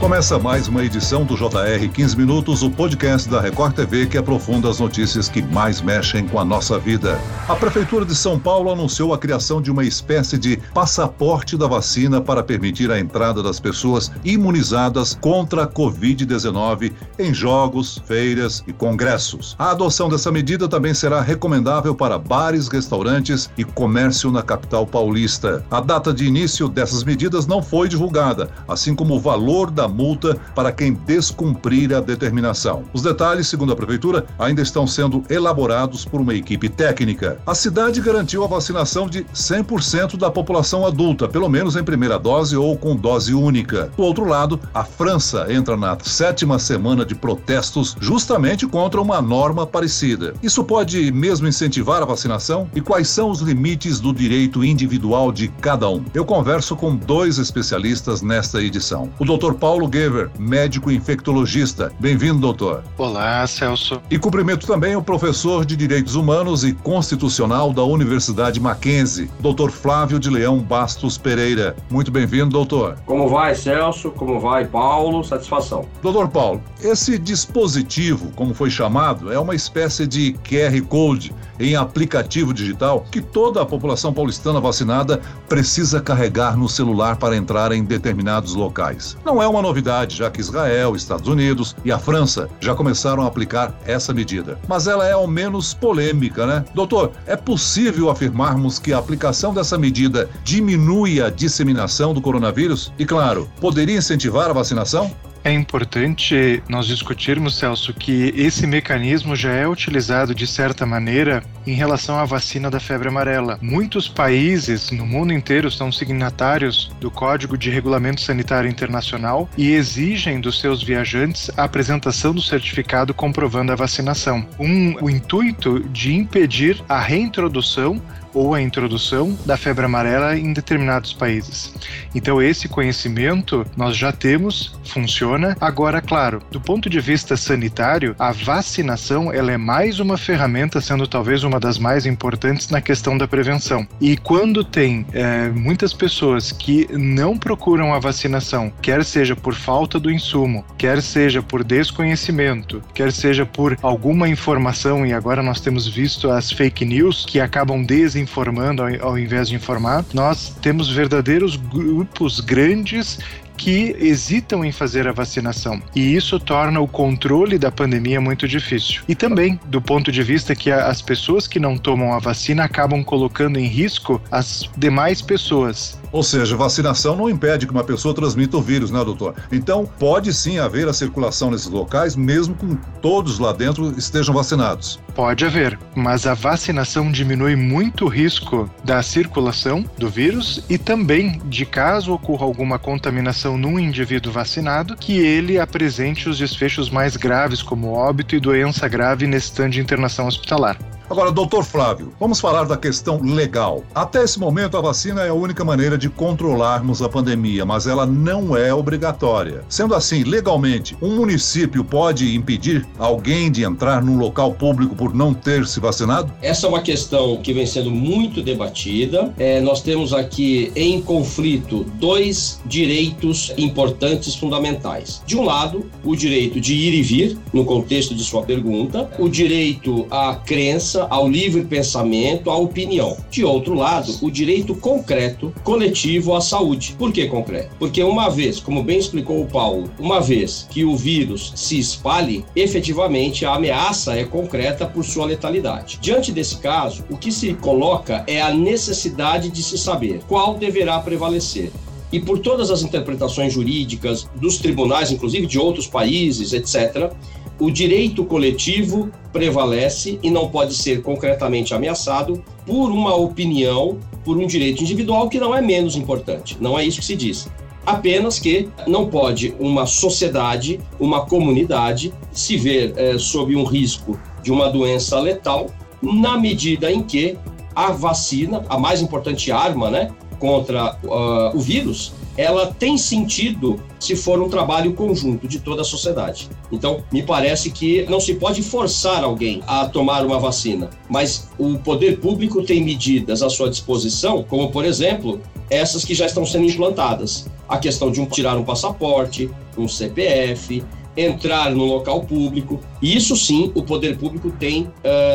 Começa mais uma edição do JR 15 Minutos, o podcast da Record TV que aprofunda as notícias que mais mexem com a nossa vida. A Prefeitura de São Paulo anunciou a criação de uma espécie de passaporte da vacina para permitir a entrada das pessoas imunizadas contra a Covid-19 em jogos, feiras e congressos. A adoção dessa medida também será recomendável para bares, restaurantes e comércio na capital paulista. A data de início dessas medidas não foi divulgada, assim como o valor da multa para quem descumprir a determinação. Os detalhes, segundo a Prefeitura, ainda estão sendo elaborados por uma equipe técnica. A cidade garantiu a vacinação de 100% da população adulta, pelo menos em primeira dose ou com dose única. Do outro lado, a França entra na sétima semana de protestos justamente contra uma norma parecida. Isso pode mesmo incentivar a vacinação? E quais são os limites do direito individual de cada um? Eu converso com dois especialistas nesta edição. O Dr. Paulo Paulo Gever, médico infectologista. Bem-vindo, doutor. Olá, Celso. E cumprimento também o professor de Direitos Humanos e Constitucional da Universidade Mackenzie, doutor Flávio de Leão Bastos Pereira. Muito bem-vindo, doutor. Como vai, Celso? Como vai, Paulo? Satisfação. Doutor Paulo, esse dispositivo, como foi chamado, é uma espécie de QR Code em aplicativo digital que toda a população paulistana vacinada precisa carregar no celular para entrar em determinados locais. Não é uma novidade, já que Israel, Estados Unidos e a França já começaram a aplicar essa medida. Mas ela é ao menos polêmica, né? Doutor, é possível afirmarmos que a aplicação dessa medida diminui a disseminação do coronavírus? E, claro, poderia incentivar a vacinação? É importante nós discutirmos, Celso, que esse mecanismo já é utilizado de certa maneira em relação à vacina da febre amarela. Muitos países no mundo inteiro são signatários do Código de Regulamento Sanitário Internacional e exigem dos seus viajantes a apresentação do certificado comprovando a vacinação. Um, o intuito de impedir a reintrodução ou a introdução da febre amarela em determinados países. Então esse conhecimento nós já temos, funciona. Agora, claro, do ponto de vista sanitário, a vacinação ela é mais uma ferramenta, sendo talvez uma das mais importantes na questão da prevenção. E quando tem é, muitas pessoas que não procuram a vacinação, quer seja por falta do insumo, quer seja por desconhecimento, quer seja por alguma informação, e agora nós temos visto as fake news que acabam desinformando informando ao, ao invés de informar, nós temos verdadeiros grupos grandes que hesitam em fazer a vacinação. E isso torna o controle da pandemia muito difícil. E também, do ponto de vista que as pessoas que não tomam a vacina acabam colocando em risco as demais pessoas. Ou seja, vacinação não impede que uma pessoa transmita o vírus, né, doutor? Então, pode sim haver a circulação nesses locais, mesmo com todos lá dentro estejam vacinados. Pode haver, mas a vacinação diminui muito o risco da circulação do vírus e também de caso ocorra alguma contaminação num indivíduo vacinado, que ele apresente os desfechos mais graves, como óbito e doença grave nesse stand de internação hospitalar. Agora, doutor Flávio, vamos falar da questão legal. Até esse momento, a vacina é a única maneira de controlarmos a pandemia, mas ela não é obrigatória. Sendo assim, legalmente, um município pode impedir alguém de entrar num local público por não ter se vacinado? Essa é uma questão que vem sendo muito debatida. É, nós temos aqui em conflito dois direitos importantes, fundamentais. De um lado, o direito de ir e vir, no contexto de sua pergunta, o direito à crença ao livre pensamento, à opinião. De outro lado, o direito concreto coletivo à saúde. Por que concreto? Porque uma vez, como bem explicou o Paulo, uma vez que o vírus se espalhe, efetivamente a ameaça é concreta por sua letalidade. Diante desse caso, o que se coloca é a necessidade de se saber qual deverá prevalecer e por todas as interpretações jurídicas dos tribunais, inclusive de outros países, etc., o direito coletivo prevalece e não pode ser concretamente ameaçado por uma opinião, por um direito individual que não é menos importante. Não é isso que se diz. Apenas que não pode uma sociedade, uma comunidade, se ver é, sob um risco de uma doença letal, na medida em que a vacina, a mais importante arma né, contra uh, o vírus, ela tem sentido se for um trabalho conjunto de toda a sociedade. Então, me parece que não se pode forçar alguém a tomar uma vacina, mas o poder público tem medidas à sua disposição, como, por exemplo, essas que já estão sendo implantadas. a questão de um, tirar um passaporte, um CPF, entrar no local público. Isso sim, o poder público tem uh,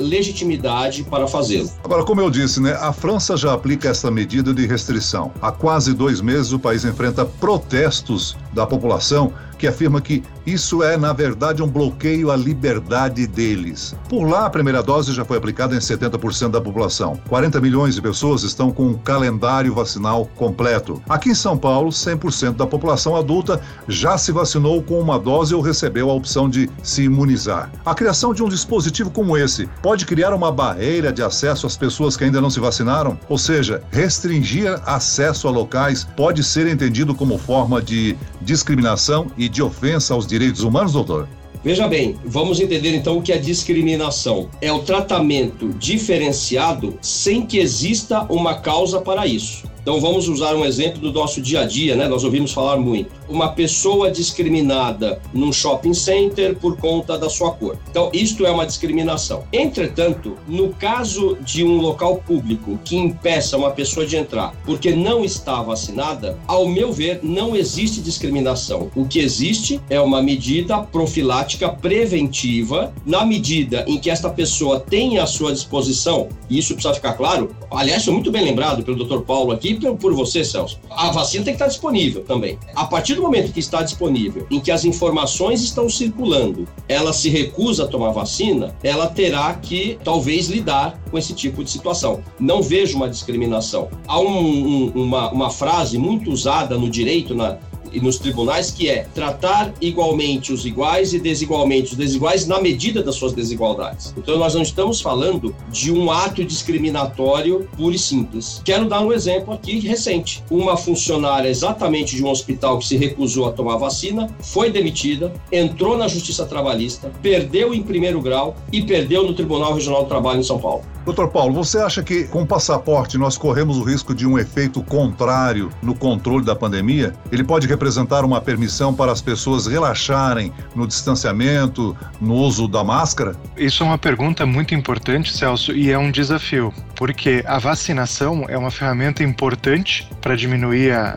legitimidade para fazê-lo. Agora, como eu disse, né, a França já aplica essa medida de restrição. Há quase dois meses o país enfrenta protestos da população que afirma que isso é, na verdade, um bloqueio à liberdade deles. Por lá, a primeira dose já foi aplicada em 70% da população. 40 milhões de pessoas estão com o calendário vacinal completo. Aqui em São Paulo, 100% da população adulta já se vacinou com uma dose ou recebeu a opção de se imunizar. A criação de um dispositivo como esse pode criar uma barreira de acesso às pessoas que ainda não se vacinaram? Ou seja, restringir acesso a locais pode ser entendido como forma de discriminação e de ofensa aos direitos humanos, doutor? Veja bem, vamos entender então o que é discriminação. É o tratamento diferenciado sem que exista uma causa para isso. Então vamos usar um exemplo do nosso dia a dia, né? Nós ouvimos falar muito. Uma pessoa discriminada num shopping center por conta da sua cor. Então isto é uma discriminação. Entretanto, no caso de um local público que impeça uma pessoa de entrar porque não está vacinada, ao meu ver, não existe discriminação. O que existe é uma medida profilática preventiva na medida em que esta pessoa tem à sua disposição, e isso precisa ficar claro. Aliás, foi muito bem lembrado pelo Dr. Paulo aqui, por você, Celso. A vacina tem que estar disponível também. A partir do momento que está disponível, em que as informações estão circulando, ela se recusa a tomar vacina, ela terá que talvez lidar com esse tipo de situação. Não vejo uma discriminação. Há um, um, uma, uma frase muito usada no direito, na, e nos tribunais, que é tratar igualmente os iguais e desigualmente os desiguais na medida das suas desigualdades. Então, nós não estamos falando de um ato discriminatório puro e simples. Quero dar um exemplo aqui recente. Uma funcionária exatamente de um hospital que se recusou a tomar vacina foi demitida, entrou na Justiça Trabalhista, perdeu em primeiro grau e perdeu no Tribunal Regional do Trabalho em São Paulo. Doutor Paulo, você acha que com o passaporte nós corremos o risco de um efeito contrário no controle da pandemia? Ele pode representar uma permissão para as pessoas relaxarem no distanciamento, no uso da máscara? Isso é uma pergunta muito importante, Celso, e é um desafio, porque a vacinação é uma ferramenta importante para diminuir a,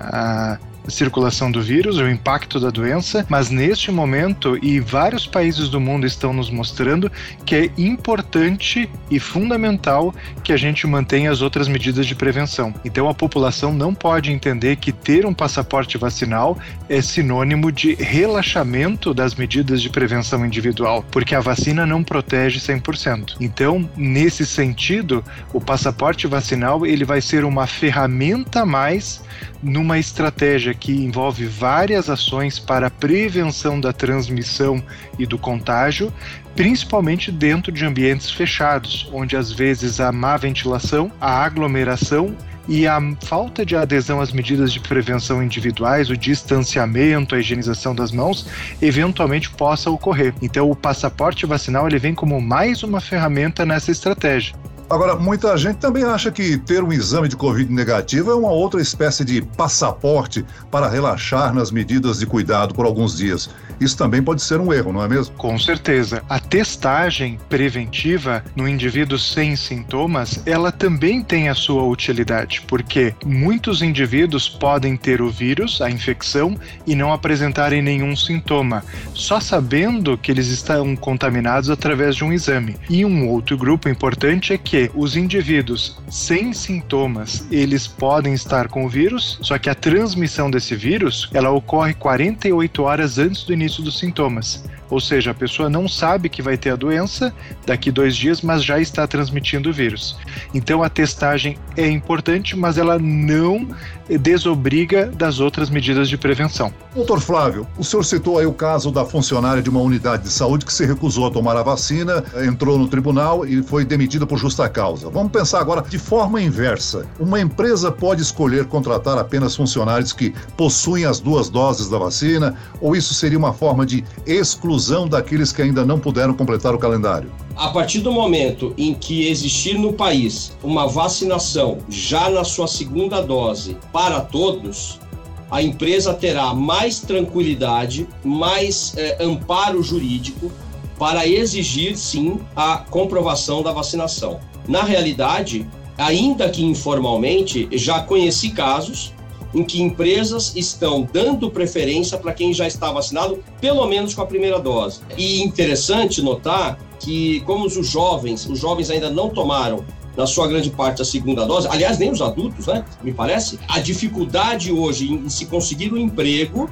a circulação do vírus, o impacto da doença, mas neste momento, e vários países do mundo estão nos mostrando que é importante e fundamental que a gente mantenha as outras medidas de prevenção. Então a população não pode entender que ter um passaporte vacinal é sinônimo de relaxamento das medidas de prevenção individual, porque a vacina não protege 100%. Então, nesse sentido, o passaporte vacinal ele vai ser uma ferramenta a mais numa estratégia que envolve várias ações para a prevenção da transmissão e do contágio, principalmente dentro de ambientes fechados, onde às vezes a má ventilação, a aglomeração e a falta de adesão às medidas de prevenção individuais, o distanciamento, a higienização das mãos, eventualmente possa ocorrer. Então, o passaporte vacinal ele vem como mais uma ferramenta nessa estratégia. Agora, muita gente também acha que ter um exame de Covid negativo é uma outra espécie de passaporte para relaxar nas medidas de cuidado por alguns dias. Isso também pode ser um erro, não é mesmo? Com certeza. A testagem preventiva no indivíduo sem sintomas, ela também tem a sua utilidade, porque muitos indivíduos podem ter o vírus, a infecção, e não apresentarem nenhum sintoma, só sabendo que eles estão contaminados através de um exame. E um outro grupo importante é que que os indivíduos sem sintomas, eles podem estar com o vírus, só que a transmissão desse vírus, ela ocorre 48 horas antes do início dos sintomas. Ou seja, a pessoa não sabe que vai ter a doença daqui dois dias, mas já está transmitindo o vírus. Então a testagem é importante, mas ela não desobriga das outras medidas de prevenção. Doutor Flávio, o senhor citou aí o caso da funcionária de uma unidade de saúde que se recusou a tomar a vacina, entrou no tribunal e foi demitida por justa causa. Vamos pensar agora de forma inversa. Uma empresa pode escolher contratar apenas funcionários que possuem as duas doses da vacina, ou isso seria uma forma de exclusão daqueles que ainda não puderam completar o calendário? A partir do momento em que existir no país uma vacinação já na sua segunda dose para todos, a empresa terá mais tranquilidade, mais é, amparo jurídico para exigir sim a comprovação da vacinação. Na realidade, ainda que informalmente, já conheci casos em que empresas estão dando preferência para quem já está vacinado, pelo menos com a primeira dose. E interessante notar que, como os jovens, os jovens ainda não tomaram na sua grande parte, a segunda dose, aliás, nem os adultos, né? Me parece, a dificuldade hoje em se conseguir um emprego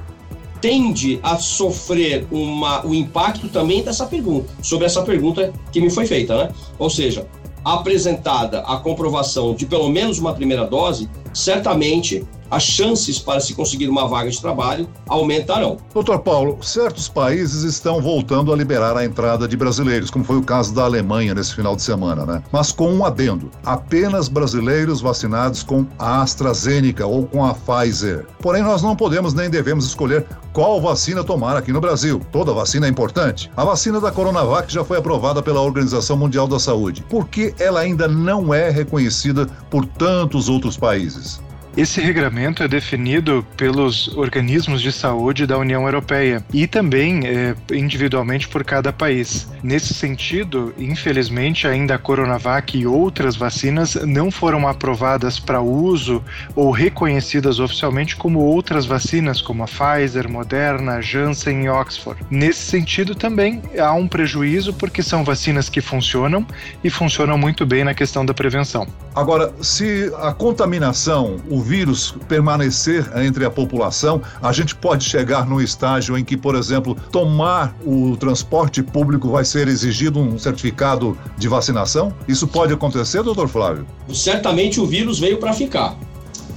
tende a sofrer uma, o impacto também dessa pergunta, sobre essa pergunta que me foi feita, né? Ou seja, apresentada a comprovação de pelo menos uma primeira dose, certamente as chances para se conseguir uma vaga de trabalho aumentarão. Doutor Paulo, certos países estão voltando a liberar a entrada de brasileiros, como foi o caso da Alemanha nesse final de semana, né? Mas com um adendo: apenas brasileiros vacinados com a AstraZeneca ou com a Pfizer. Porém, nós não podemos nem devemos escolher qual vacina tomar aqui no Brasil. Toda vacina é importante. A vacina da Coronavac já foi aprovada pela Organização Mundial da Saúde. Por que ela ainda não é reconhecida por tantos outros países? Esse regramento é definido pelos organismos de saúde da União Europeia e também é, individualmente por cada país. Nesse sentido, infelizmente, ainda a Coronavac e outras vacinas não foram aprovadas para uso ou reconhecidas oficialmente como outras vacinas, como a Pfizer, Moderna, Janssen e Oxford. Nesse sentido, também há um prejuízo porque são vacinas que funcionam e funcionam muito bem na questão da prevenção. Agora, se a contaminação, o vírus permanecer entre a população, a gente pode chegar num estágio em que, por exemplo, tomar o transporte público vai ser exigido um certificado de vacinação? Isso pode acontecer, doutor Flávio? Certamente o vírus veio para ficar.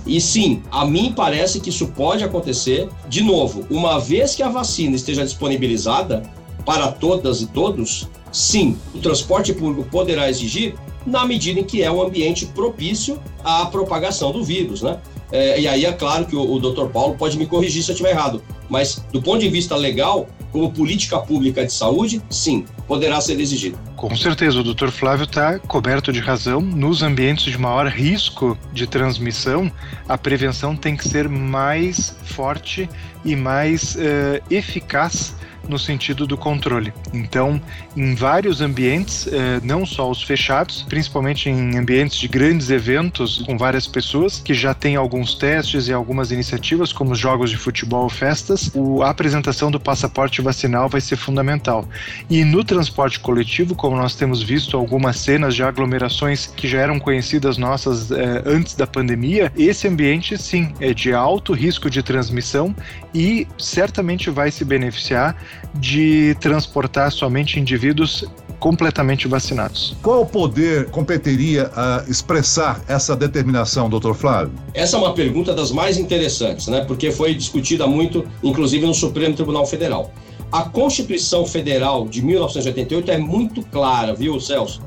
E sim, a mim parece que isso pode acontecer. De novo, uma vez que a vacina esteja disponibilizada para todas e todos, sim, o transporte público poderá exigir na medida em que é um ambiente propício à propagação do vírus, né? É, e aí é claro que o, o Dr. Paulo pode me corrigir se eu estiver errado, mas do ponto de vista legal, como política pública de saúde, sim, poderá ser exigido. Com certeza, o Dr. Flávio está coberto de razão. Nos ambientes de maior risco de transmissão, a prevenção tem que ser mais forte e mais uh, eficaz no sentido do controle. Então, em vários ambientes, eh, não só os fechados, principalmente em ambientes de grandes eventos com várias pessoas, que já tem alguns testes e algumas iniciativas, como os jogos de futebol festas, a apresentação do passaporte vacinal vai ser fundamental. E no transporte coletivo, como nós temos visto algumas cenas de aglomerações que já eram conhecidas nossas eh, antes da pandemia, esse ambiente sim é de alto risco de transmissão e certamente vai se beneficiar de transportar somente indivíduos completamente vacinados. Qual poder competiria a expressar essa determinação, doutor Flávio? Essa é uma pergunta das mais interessantes, né? Porque foi discutida muito, inclusive no Supremo Tribunal Federal. A Constituição Federal de 1988 é muito clara, viu, Celso?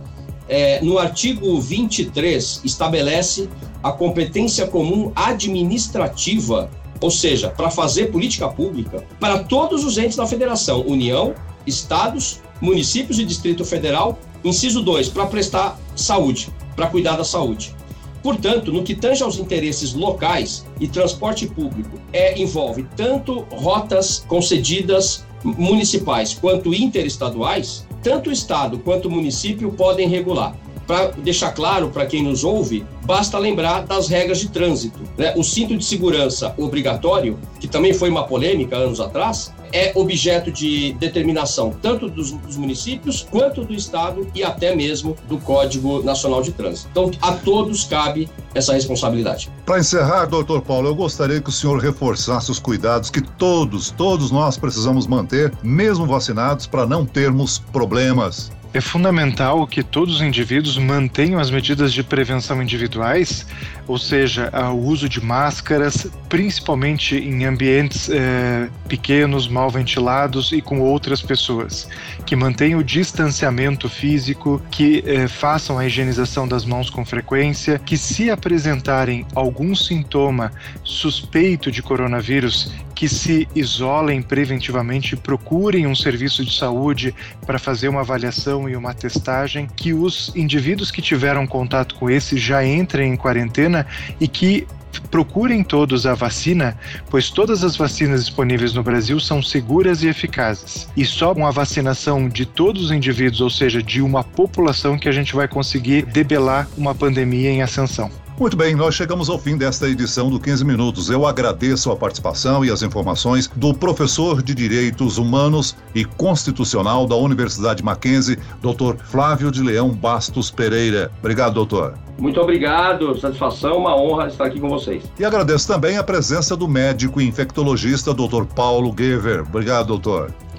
É, no artigo 23, estabelece a competência comum administrativa ou seja, para fazer política pública para todos os entes da federação, União, estados, municípios e Distrito Federal. Inciso 2, para prestar saúde, para cuidar da saúde. Portanto, no que tange aos interesses locais e transporte público, é, envolve tanto rotas concedidas municipais quanto interestaduais, tanto o Estado quanto o município podem regular. Para deixar claro para quem nos ouve, basta lembrar das regras de trânsito. Né? O cinto de segurança obrigatório, que também foi uma polêmica anos atrás, é objeto de determinação tanto dos, dos, municípios quanto do Estado e até mesmo do Código Nacional de Trânsito. Então, a todos cabe essa responsabilidade. Para encerrar, doutor Paulo, eu gostaria que o senhor reforçasse os cuidados que todos, todos nós precisamos manter, mesmo vacinados, para não termos problemas. É fundamental que todos os indivíduos mantenham as medidas de prevenção individuais, ou seja, o uso de máscaras, principalmente em ambientes eh, pequenos, mal ventilados e com outras pessoas, que mantenham o distanciamento físico, que eh, façam a higienização das mãos com frequência, que se apresentarem algum sintoma suspeito de coronavírus, que se isolem preventivamente, procurem um serviço de saúde para fazer uma avaliação e uma testagem, que os indivíduos que tiveram contato com esse já entrem em quarentena e que procurem todos a vacina, pois todas as vacinas disponíveis no Brasil são seguras e eficazes. E só com a vacinação de todos os indivíduos, ou seja, de uma população, que a gente vai conseguir debelar uma pandemia em ascensão. Muito bem, nós chegamos ao fim desta edição do 15 Minutos. Eu agradeço a participação e as informações do professor de Direitos Humanos e Constitucional da Universidade Mackenzie, Dr. Flávio de Leão Bastos Pereira. Obrigado, doutor. Muito obrigado, satisfação, uma honra estar aqui com vocês. E agradeço também a presença do médico infectologista Dr. Paulo Gever. Obrigado, doutor.